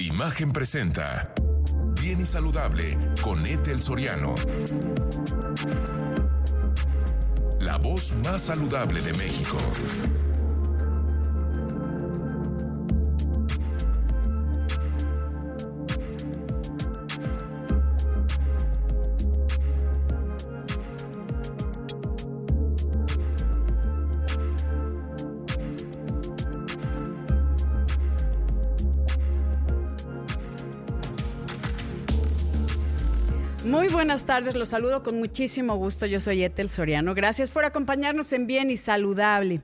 Imagen presenta Bien y Saludable con Ethel Soriano. La voz más saludable de México. Buenas tardes, los saludo con muchísimo gusto. Yo soy Etel Soriano. Gracias por acompañarnos en Bien y Saludable.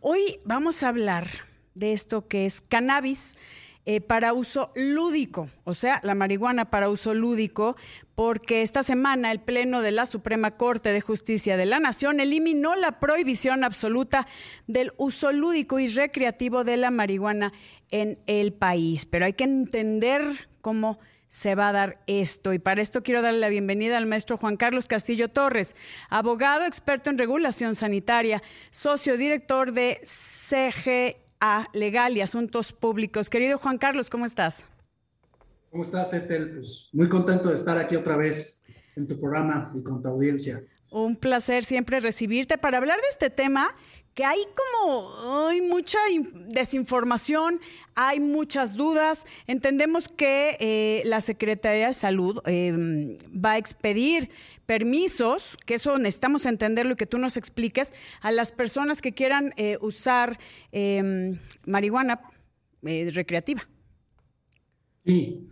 Hoy vamos a hablar de esto que es cannabis eh, para uso lúdico, o sea, la marihuana para uso lúdico, porque esta semana el Pleno de la Suprema Corte de Justicia de la Nación eliminó la prohibición absoluta del uso lúdico y recreativo de la marihuana en el país. Pero hay que entender cómo se va a dar esto. Y para esto quiero darle la bienvenida al maestro Juan Carlos Castillo Torres, abogado experto en regulación sanitaria, socio director de CGA Legal y Asuntos Públicos. Querido Juan Carlos, ¿cómo estás? ¿Cómo estás, Etel? Pues muy contento de estar aquí otra vez en tu programa y con tu audiencia. Un placer siempre recibirte para hablar de este tema que hay como hay mucha desinformación, hay muchas dudas. Entendemos que eh, la Secretaría de Salud eh, va a expedir permisos, que eso necesitamos entenderlo y que tú nos expliques, a las personas que quieran eh, usar em, marihuana recreativa. Sí.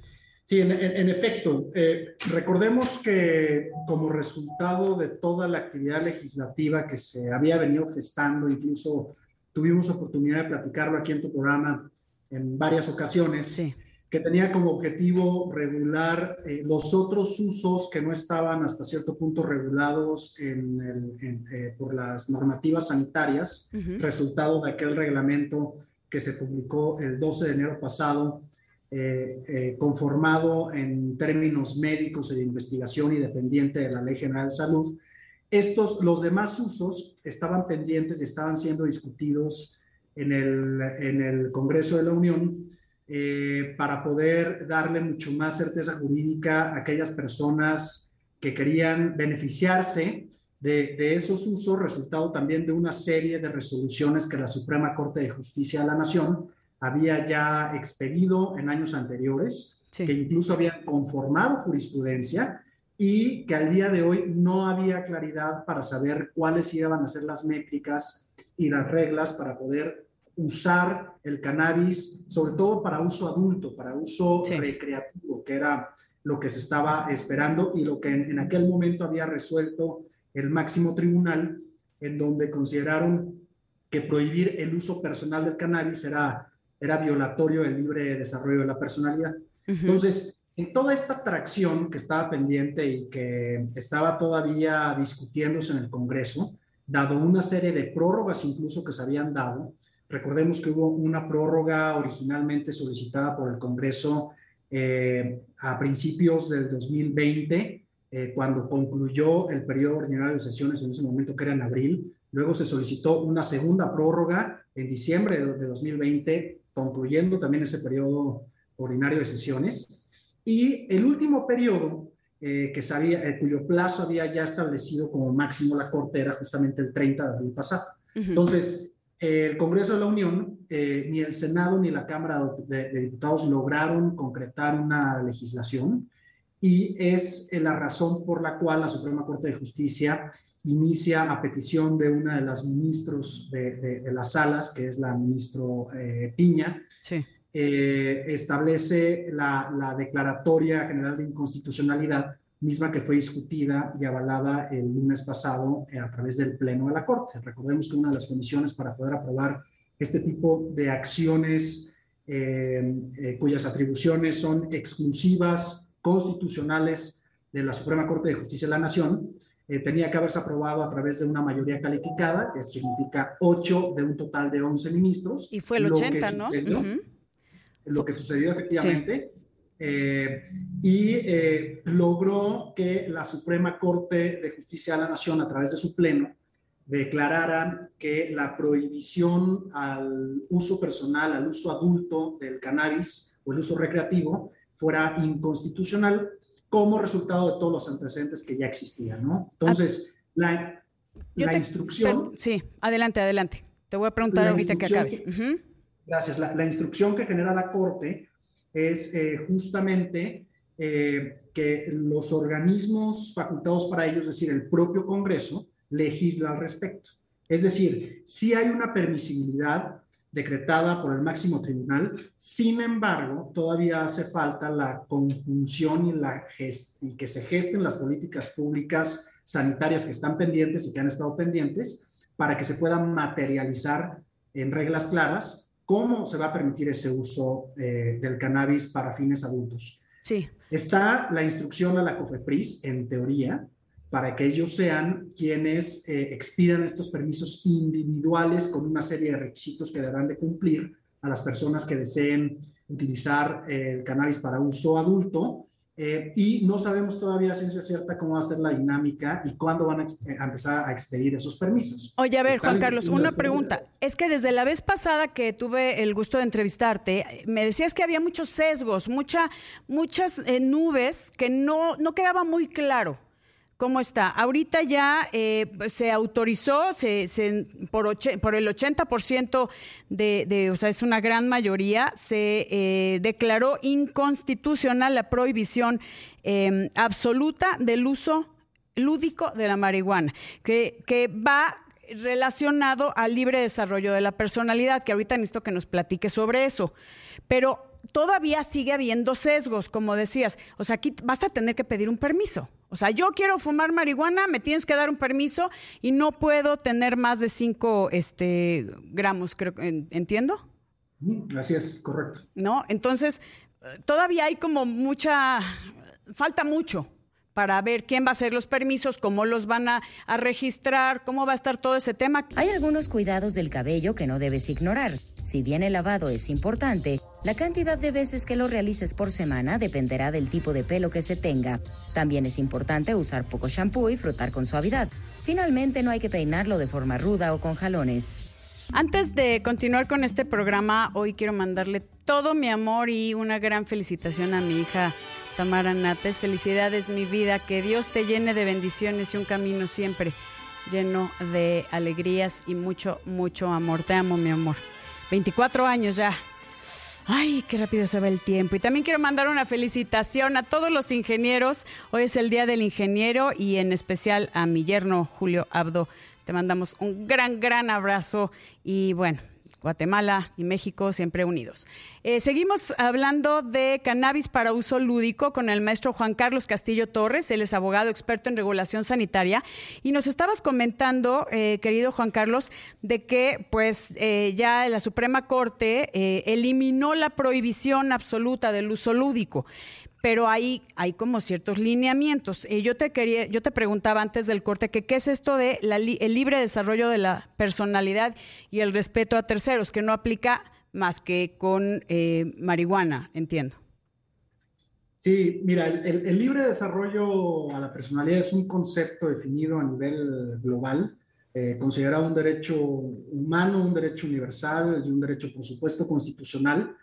Sí, en, efecto. Eh, recordemos que como resultado de toda la actividad legislativa que se había venido gestando, incluso tuvimos oportunidad de platicarlo aquí en tu programa en varias ocasiones, que tenía como objetivo regular eh, los otros usos que no estaban hasta cierto punto regulados eh, por las normativas sanitarias, resultado de aquel reglamento que se publicó el 12 de enero pasado eh, eh, conformado en términos médicos y de investigación y dependiente de la Ley General de Salud. Estos, los demás usos estaban pendientes y estaban siendo discutidos en el, en el Congreso de la Unión eh, para poder darle mucho más certeza jurídica a aquellas personas que querían beneficiarse de, de, esos usos, resultado también de una serie de resoluciones que la Suprema Corte de Justicia de la Nación había ya expedido en años anteriores, que incluso habían conformado jurisprudencia y que al día de hoy no había claridad para saber cuáles iban a ser las métricas y las reglas para poder usar el cannabis, sobre todo para uso adulto, para uso recreativo, que era lo que se estaba esperando y lo que en, en aquel momento había resuelto el máximo tribunal, en donde consideraron que prohibir el uso personal del cannabis era era violatorio del libre desarrollo de la personalidad. Entonces, en toda esta atracción que estaba pendiente y que estaba todavía discutiéndose en el Congreso, dado una serie de prórrogas incluso que se habían dado, recordemos que hubo una prórroga originalmente solicitada por el Congreso eh, a principios del 2020, eh, cuando concluyó el periodo ordinario de sesiones en ese momento, que era en abril. Luego se solicitó una segunda prórroga en diciembre de 2020 concluyendo también ese periodo ordinario de sesiones. Y el último periodo, eh, que sabía, eh, cuyo plazo había ya establecido como máximo la Corte, era justamente el 30 de abril pasado. Entonces, el Congreso de la Unión, eh, ni el Senado ni la Cámara de, Diputados lograron concretar una legislación y es la razón por la cual la Suprema Corte de Justicia inicia a petición de una de las ministros de, las salas, que es la ministro eh, Piña, eh, establece la, declaratoria general de inconstitucionalidad, misma que fue discutida y avalada el lunes pasado eh, a través del Pleno de la Corte. Recordemos que una de las condiciones para poder aprobar este tipo de acciones cuyas atribuciones son exclusivas, constitucionales de la Suprema Corte de Justicia de la Nación, eh, tenía que haberse aprobado a través de una mayoría calificada, que significa 8 de un total de 11 ministros. Y fue el 80, ¿no? Lo que sucedió efectivamente. Eh, y eh, logró que la Suprema Corte de Justicia de la Nación, a través de su pleno, declarara que la prohibición al uso personal, al uso adulto del cannabis o el uso recreativo fuera inconstitucional como resultado de todos los antecedentes que ya existían, ¿no? Entonces, la, la instrucción... sí, adelante, adelante. Te voy a preguntar ahorita que acabes. Gracias. La, instrucción que genera la Corte es eh, justamente eh, que los organismos facultados para ello, es decir, el propio Congreso, legisla al respecto. Es decir, si hay una permisibilidad decretada por el máximo tribunal, sin embargo, todavía hace falta la conjunción y, la y que se gesten las políticas públicas sanitarias que están pendientes y que han estado pendientes para que se pueda materializar en reglas claras cómo se va a permitir ese uso eh, del cannabis para fines adultos. Sí. Está la instrucción a la COFEPRIS, en teoría, para que ellos sean quienes eh, expidan estos permisos individuales con una serie de requisitos que deberán de cumplir a las personas que deseen utilizar eh, el cannabis para uso adulto. Eh, y no sabemos todavía a ciencia cierta cómo va a ser la dinámica y cuándo van a, empezar a expedir esos permisos. Oye, a ver, Juan Carlos, una pregunta. Es que desde la vez pasada que tuve el gusto de entrevistarte, me decías que había muchos sesgos, mucha, muchas nubes que no, no quedaba muy claro. ¿Cómo está? Ahorita ya eh, se autorizó se, por, por, el 80% de, de, o sea, es una gran mayoría, se eh, declaró inconstitucional la prohibición em, absoluta del uso lúdico de la marihuana, que, que va relacionado al libre desarrollo de la personalidad, que ahorita necesito que nos platique sobre eso. Pero todavía sigue habiendo sesgos, como decías. O sea, aquí vas a tener que pedir un permiso. O sea, yo quiero fumar marihuana, me tienes que dar un permiso y no puedo tener más de 5 este, gramos, creo, ¿entiendo? Así es, correcto. ¿No? Entonces, todavía hay como mucha, falta mucho para ver quién va a hacer los permisos, cómo los van a, registrar, cómo va a estar todo ese tema. Hay algunos cuidados del cabello que no debes ignorar. Si bien el lavado es importante, la cantidad de veces que lo realices por semana dependerá del tipo de pelo que se tenga. También es importante usar poco shampoo y frotar con suavidad. Finalmente, no hay que peinarlo de forma ruda o con jalones. Antes de continuar con este programa, hoy quiero mandarle todo mi amor y una gran felicitación a mi hija Tamara Nates. Felicidades, mi vida. Que Dios te llene de bendiciones y un camino siempre lleno de alegrías y mucho, mucho amor. Te amo, mi amor. 24 años ya. Ay, qué rápido se va el tiempo. Y también quiero mandar una felicitación a todos los ingenieros. Hoy es el Día del Ingeniero y en especial a mi yerno Julio Abdo. Te mandamos un gran, gran abrazo y bueno, Guatemala y México siempre unidos. Eh, seguimos hablando de cannabis para uso lúdico con el maestro Juan Carlos Castillo Torres. Él es abogado experto en regulación sanitaria. Y nos estabas comentando, eh, querido Juan Carlos, de que pues eh, ya la Suprema Corte eliminó la prohibición absoluta del uso lúdico pero hay, hay como ciertos lineamientos. Eh, yo te quería, yo te preguntaba antes del corte que qué es esto de el libre desarrollo de la personalidad y el respeto a terceros, que no aplica más que con eh, marihuana, entiendo. Sí, mira, el, libre desarrollo a la personalidad es un concepto definido a nivel global, eh, considerado un derecho humano, un derecho universal y un derecho, por supuesto, constitucional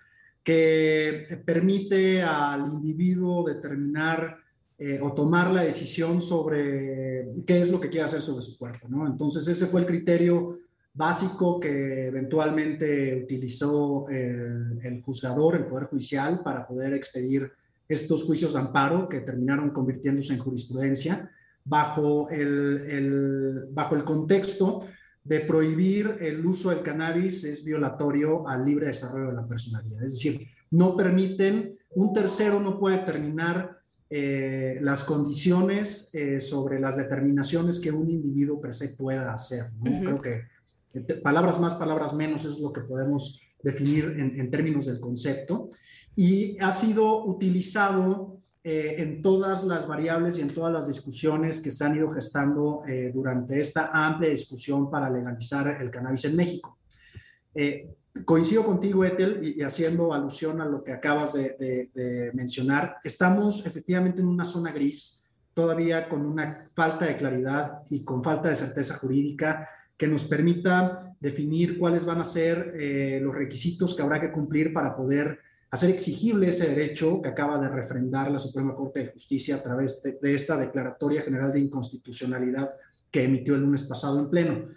que permite al individuo determinar eh, o tomar la decisión sobre qué es lo que quiere hacer sobre su cuerpo, ¿no? Entonces ese fue el criterio básico que eventualmente utilizó el, el juzgador, el Poder Judicial, para poder expedir estos juicios de amparo que terminaron convirtiéndose en jurisprudencia bajo el, bajo el contexto de prohibir el uso del cannabis es violatorio al libre desarrollo de la personalidad. Es decir, no permiten, un tercero no puede determinar eh, las condiciones eh, sobre las determinaciones que un individuo per se pueda hacer. Creo que palabras más, palabras menos es lo que podemos definir en, en términos del concepto. Y ha sido utilizado eh, en todas las variables y en todas las discusiones que se han ido gestando eh, durante esta amplia discusión para legalizar el cannabis en México. Eh, coincido contigo, Ethel, y, haciendo alusión a lo que acabas de, de, mencionar, estamos efectivamente en una zona gris, todavía con una falta de claridad y con falta de certeza jurídica que nos permita definir cuáles van a ser los requisitos que habrá que cumplir para poder hacer exigible ese derecho que acaba de refrendar la Suprema Corte de Justicia a través de, esta Declaratoria General de Inconstitucionalidad que emitió el lunes pasado en pleno.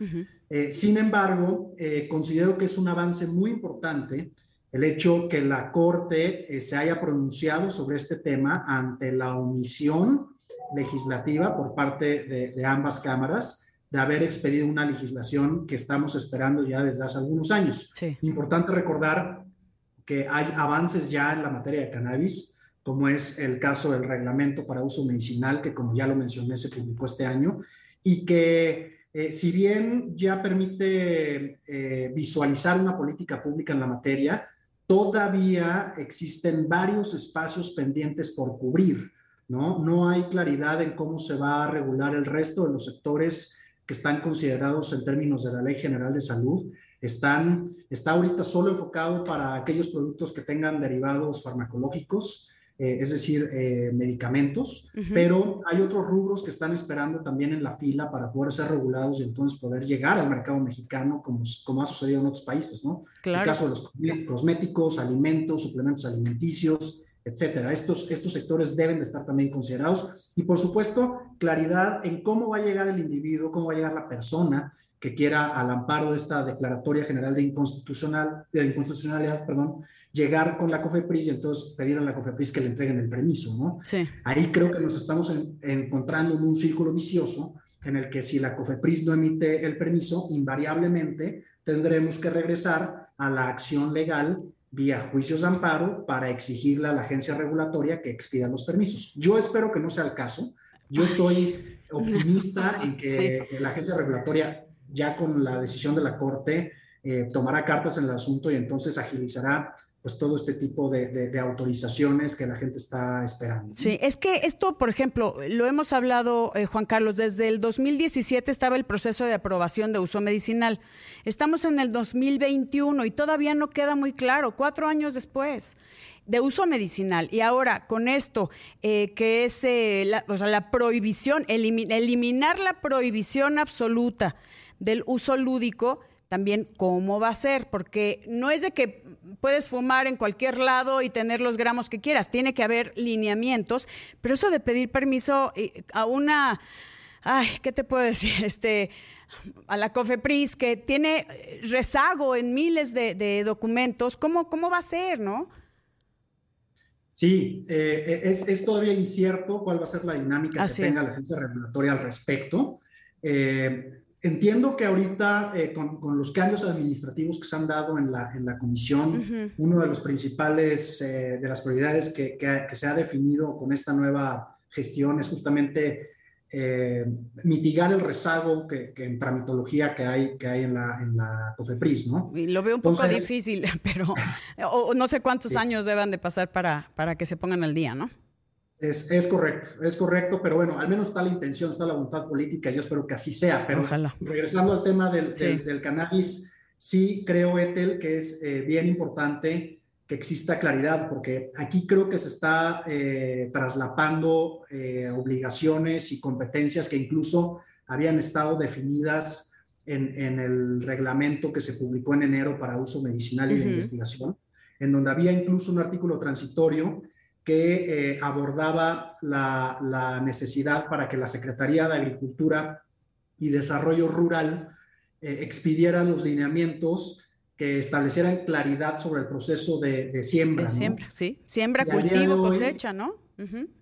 Eh, sin embargo, eh, considero que es un avance muy importante el hecho que la Corte eh, se haya pronunciado sobre este tema ante la omisión legislativa por parte de, ambas cámaras de haber expedido una legislación que estamos esperando ya desde hace algunos años. Importante recordar que hay avances ya en la materia de cannabis, como es el caso del reglamento para uso medicinal, que como ya lo mencioné, se publicó este año, y que eh, si bien ya permite eh, visualizar una política pública en la materia, todavía existen varios espacios pendientes por cubrir. ¿no? No hay claridad en cómo se va a regular el resto de los sectores que están considerados en términos de la Ley General de Salud. Están, está ahorita solo enfocado para aquellos productos que tengan derivados farmacológicos, eh, es decir, eh, medicamentos, pero hay otros rubros que están esperando también en la fila para poder ser regulados y entonces poder llegar al mercado mexicano como, como ha sucedido en otros países, ¿no? Claro. El caso de los cosméticos, alimentos, suplementos alimenticios, etcétera. Estos, estos sectores deben de estar también considerados y, por supuesto, claridad en cómo va a llegar el individuo, cómo va a llegar la persona que quiera, al amparo de esta Declaratoria General de, Inconstitucional, de Inconstitucionalidad, perdón, llegar con la COFEPRIS y entonces pedir a la COFEPRIS que le entreguen el permiso, ¿no? Sí. Ahí creo que nos estamos encontrando en un círculo vicioso en el que si la COFEPRIS no emite el permiso, invariablemente tendremos que regresar a la acción legal vía juicios de amparo para exigirle a la agencia regulatoria que expida los permisos. Yo espero que no sea el caso. Yo estoy optimista en que la agencia regulatoria, ya con la decisión de la Corte, eh, tomará cartas en el asunto y entonces agilizará pues todo este tipo de, autorizaciones que la gente está esperando. Sí, es que esto, por ejemplo, lo hemos hablado, eh, Juan Carlos, desde el 2017 estaba el proceso de aprobación de uso medicinal. Estamos en el 2021 y todavía no queda muy claro, cuatro años después de uso medicinal. Y ahora, con esto, eh, que es eh, la, o sea, la prohibición, eliminar la prohibición absoluta del uso lúdico, también cómo va a ser, porque no es de que puedes fumar en cualquier lado y tener los gramos que quieras, tiene que haber lineamientos, pero eso de pedir permiso eh, a una, ay, ¿qué te puedo decir? Este, a la COFEPRIS, que tiene rezago en miles de, documentos, ¿cómo, ¿cómo va a ser, no? Sí, eh, es, todavía incierto cuál va a ser la dinámica que tenga la agencia regulatoria al respecto. Eh, Entiendo que ahorita, eh, con, los cambios administrativos que se han dado en la, en la comisión, uno de los principales, eh, de las prioridades que, que, se ha definido con esta nueva gestión es justamente eh, mitigar el rezago que, en tramitología que hay, que hay en, la, en la COFEPRIS, ¿no? Y lo veo un poco difícil, pero no sé cuántos años deban de pasar para, para que se pongan al día, ¿no? Es, correcto, es correcto, pero bueno, al menos está la intención, está la voluntad política, yo espero que así sea. Pero regresando al tema del, del, cannabis, sí creo, Etel, que es eh, bien importante que exista claridad, porque aquí creo que se está eh, traslapando eh, obligaciones y competencias que incluso habían estado definidas en, en, el reglamento que se publicó en enero para uso medicinal y de investigación, en donde había incluso un artículo transitorio que eh, abordaba la, necesidad para que la Secretaría de Agricultura y Desarrollo Rural eh, expidiera los lineamientos que establecieran claridad sobre el proceso de, siembra. De siembra, sí. Siembra, cultivo, cosecha, ¿no?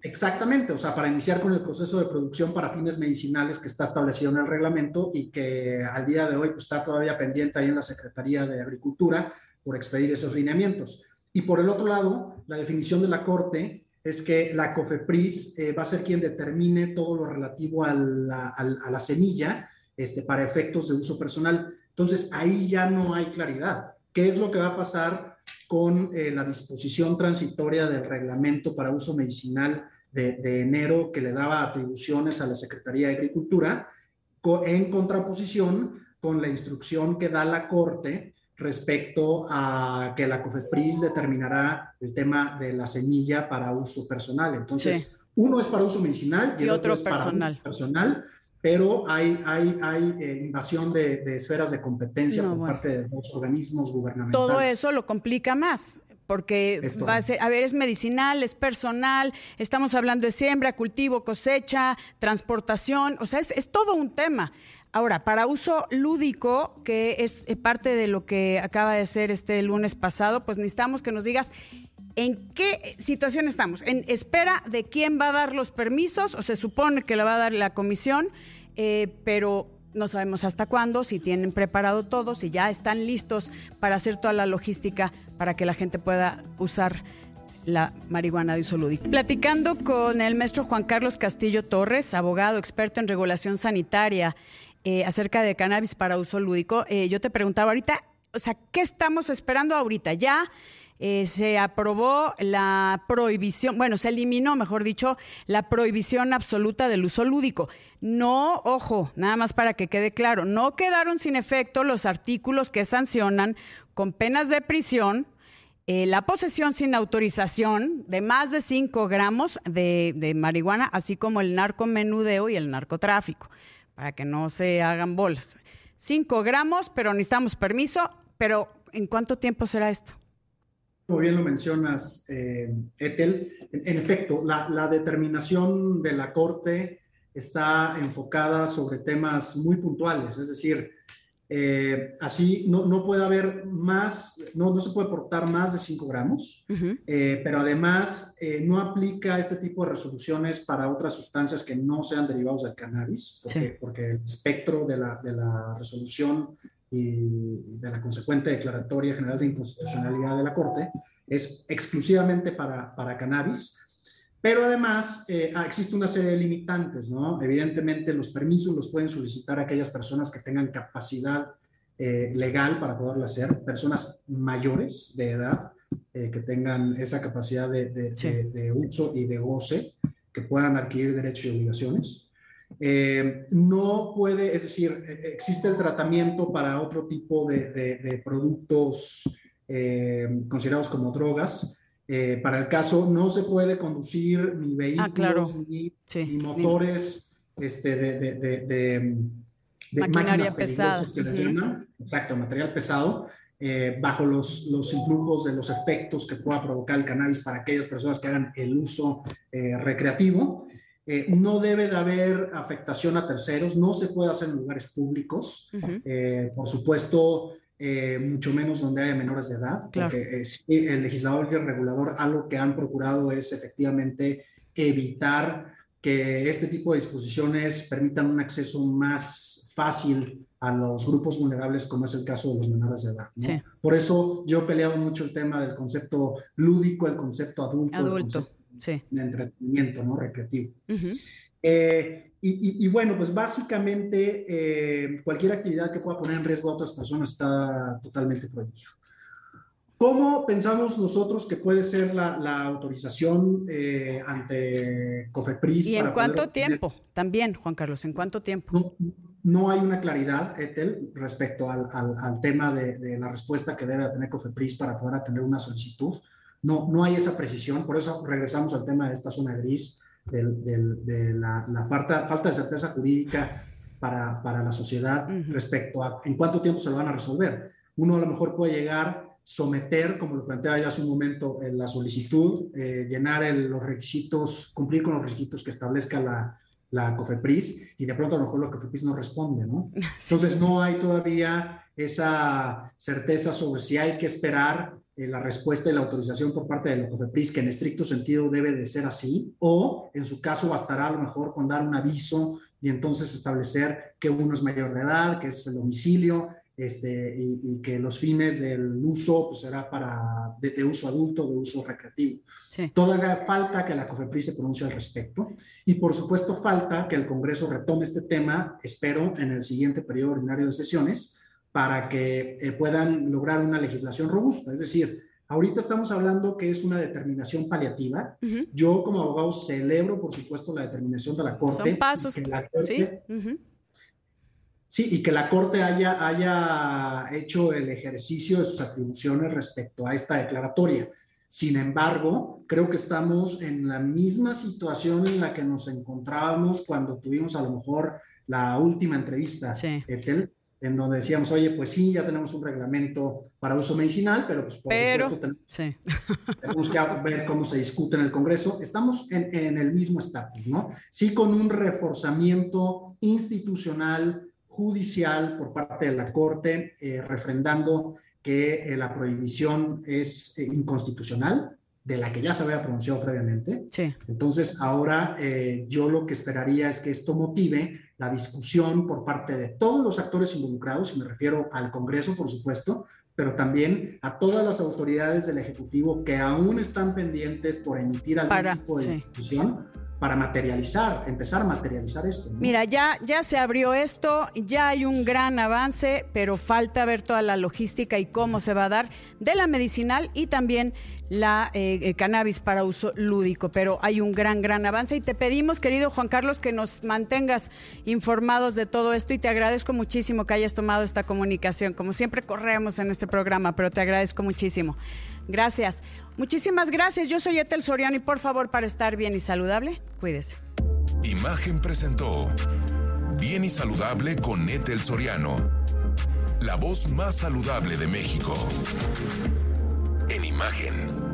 Exactamente, o sea, para iniciar con el proceso de producción para fines medicinales que está establecido en el reglamento y que al día de hoy pues, está todavía pendiente ahí en la Secretaría de Agricultura por expedir esos lineamientos. Y por el otro lado, la definición de la Corte es que la COFEPRIS eh, va a ser quien determine todo lo relativo a la, semilla este, para efectos de uso personal. Entonces, ahí ya no hay claridad. ¿Qué es lo que va a pasar con eh, la disposición transitoria del reglamento para uso medicinal de, de, enero que le daba atribuciones a la Secretaría de Agricultura en contraposición con la instrucción que da la Corte respecto a que la COFEPRIS determinará el tema de la semilla para uso personal. Entonces, uno es para uso medicinal y, otro, es personal. para uso personal, pero hay, hay, hay eh, invasión de, esferas de competencia por parte de los organismos gubernamentales. Todo eso lo complica más porque va a ser, a ver, es medicinal, es personal, estamos hablando de siembra, cultivo, cosecha, transportación, o sea, es, es todo un tema. Ahora, para uso lúdico, que es eh, parte de lo que acaba de ser este lunes pasado, pues necesitamos que nos digas en qué situación estamos. En espera de quién va a dar los permisos, o se supone que la va a dar la comisión, eh, pero no sabemos hasta cuándo, si tienen preparado todo, si ya están listos para hacer toda la logística para que la gente pueda usar la marihuana de uso lúdico. Platicando con el maestro Juan Carlos Castillo Torres, abogado experto en regulación sanitaria eh, acerca de cannabis para uso lúdico, eh, yo te preguntaba ahorita, o sea, ¿qué estamos esperando ahorita? Ya eh, se aprobó la prohibición, bueno, se eliminó, mejor dicho, la prohibición absoluta del uso lúdico. No, ojo, nada más para que quede claro, no quedaron sin efecto los artículos que sancionan con penas de prisión eh, la posesión sin autorización de más de 5 gramos de, de, marihuana, así como el narcomenudeo y el narcotráfico, para que no se hagan bolas. 5 gramos, pero necesitamos permiso, pero ¿en cuánto tiempo será esto? Como bien lo mencionas, eh, en, efecto, la, determinación de la Corte está enfocada sobre temas muy puntuales, es decir, eh, así no, no, puede haber más, no, no, se puede portar más de 5 gramos, eh, pero además eh, no aplica este tipo de resoluciones para otras sustancias que no sean derivados del cannabis, porque, porque el espectro de la, de la resolución y de la consecuente declaratoria general de inconstitucionalidad de la Corte es exclusivamente para, para cannabis, pero además eh, ah, existe una serie de limitantes, ¿no? Evidentemente los permisos los pueden solicitar aquellas personas que tengan capacidad eh, legal para poderlo hacer, personas mayores de edad eh, que tengan esa capacidad de, de, de, uso y de goce, que puedan adquirir derechos y obligaciones. Eh, no puede, es decir, e, existe el tratamiento para otro tipo de, productos eh, considerados como drogas. Eh, para el caso, no se puede conducir ni ah, vehículos ni, motores este, de, maquinaria pesada. exacto, material pesado. bajo los, los influjos de los efectos que pueda provocar el cannabis para aquellas personas que hagan el uso recreativo. Eh, no debe de haber afectación a terceros, no se puede hacer en lugares públicos, eh, por supuesto, eh, mucho menos donde haya menores de edad, porque el legislador y el regulador algo que han procurado es efectivamente evitar que este tipo de disposiciones permitan un acceso más fácil a los grupos vulnerables, como es el caso de los menores de edad. Por eso yo he peleado mucho el tema del concepto lúdico, el concepto adulto, adulto de entretenimiento, ¿no? Recreativo. Eh, y, bueno, pues básicamente eh, cualquier actividad que pueda poner en riesgo a otras personas está totalmente prohibido. ¿Cómo pensamos nosotros que puede ser la, autorización eh, ante COFEPRIS? ¿Y en cuánto tiempo? También, Juan Carlos, ¿en cuánto tiempo? No, hay una claridad, Etel, respecto al, al, tema de, de, la respuesta que debe tener COFEPRIS para poder tener una solicitud no, no hay esa precisión, por eso regresamos al tema de esta zona gris, de la, falta, falta de certeza jurídica para, para la sociedad respecto a en cuánto tiempo se lo van a resolver. Uno a lo mejor puede llegar, someter, como lo planteaba ya hace un momento, en la solicitud, eh, llenar los requisitos, cumplir con los requisitos que establezca la, la COFEPRIS y de pronto a lo mejor la COFEPRIS no responde, ¿no? Entonces no hay todavía esa certeza sobre si hay que esperar eh, la respuesta y la autorización por parte de la COFEPRIS, que en estricto sentido debe de ser así, o en su caso bastará a lo mejor con dar un aviso y entonces establecer que uno es mayor de edad, que es el domicilio, este, y, que los fines del uso pues, será para de, uso adulto, de uso recreativo. Todavía falta que la COFEPRIS se pronuncie al respecto y por supuesto falta que el Congreso retome este tema, espero, en el siguiente periodo ordinario de sesiones, para que eh, puedan lograr una legislación robusta. Es decir, ahorita estamos hablando que es una determinación paliativa. Yo como abogado celebro, por supuesto, la determinación de la Corte. Son pasos. sí. Sí, y que la Corte haya, haya hecho el ejercicio de sus atribuciones respecto a esta declaratoria. Sin embargo, creo que estamos en la misma situación en la que nos encontrábamos cuando tuvimos a lo mejor la última entrevista, en donde decíamos, oye, pues sí, ya tenemos un reglamento para uso medicinal, pero pues por supuesto tenemos, que ver cómo se discute en el Congreso. Estamos en, el mismo estatus, ¿no? Sí con un reforzamiento institucional, judicial por parte de la Corte, eh, refrendando que eh, la prohibición es eh, inconstitucional, de la que ya se había pronunciado previamente. Sí. Entonces, ahora yo lo que esperaría es que esto motive la discusión por parte de todos los actores involucrados, y me refiero al Congreso, por supuesto, pero también a todas las autoridades del Ejecutivo que aún están pendientes por emitir algún para, tipo de decisión para materializar, empezar a materializar esto. Mira, ya, ya se abrió esto, ya hay un gran avance, pero falta ver toda la logística y cómo se va a dar de la medicinal y también la eh, eh, cannabis para uso lúdico, pero hay un gran, gran avance y te pedimos, querido Juan Carlos, que nos mantengas informados de todo esto y te agradezco muchísimo que hayas tomado esta comunicación. Como siempre corremos en este programa, pero te agradezco muchísimo. Gracias. Muchísimas gracias. Yo soy Etel Soriano y por favor, para estar bien y saludable, cuídese. Imagen presentó Bien y Saludable con Etel Soriano, la voz más saludable de México. En imagen.